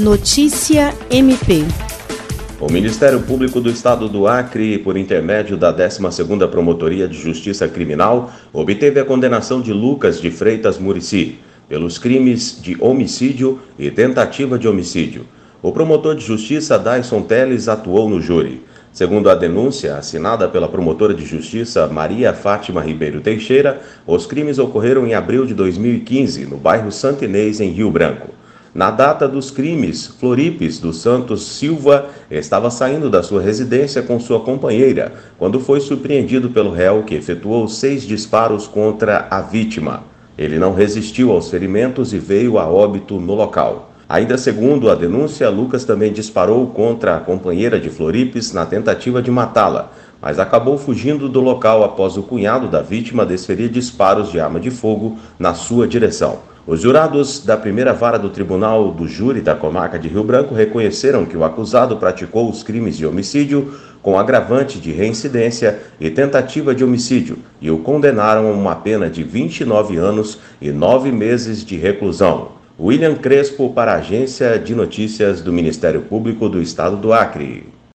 Notícia MP. O Ministério Público do Estado do Acre, por intermédio da 12ª Promotoria de Justiça Criminal, obteve a condenação de Lucas de Freitas Murici pelos crimes de homicídio e tentativa de homicídio. O promotor de justiça Dyson Teles atuou no júri. Segundo a denúncia assinada pela promotora de justiça Maria Fátima Ribeiro Teixeira, os crimes ocorreram em abril de 2015, no bairro Santinês, em Rio Branco. Na data dos crimes, Floripes dos Santos Silva estava saindo da sua residência com sua companheira quando foi surpreendido pelo réu que efetuou seis disparos contra a vítima. Ele não resistiu aos ferimentos e veio a óbito no local. Ainda segundo a denúncia, Lucas também disparou contra a companheira de Floripes na tentativa de matá-la, mas acabou fugindo do local após o cunhado da vítima desferir disparos de arma de fogo na sua direção. Os jurados da primeira vara do Tribunal do Júri da Comarca de Rio Branco reconheceram que o acusado praticou os crimes de homicídio com agravante de reincidência e tentativa de homicídio e o condenaram a uma pena de 29 anos e 9 meses de reclusão. William Crespo para a Agência de Notícias do Ministério Público do Estado do Acre.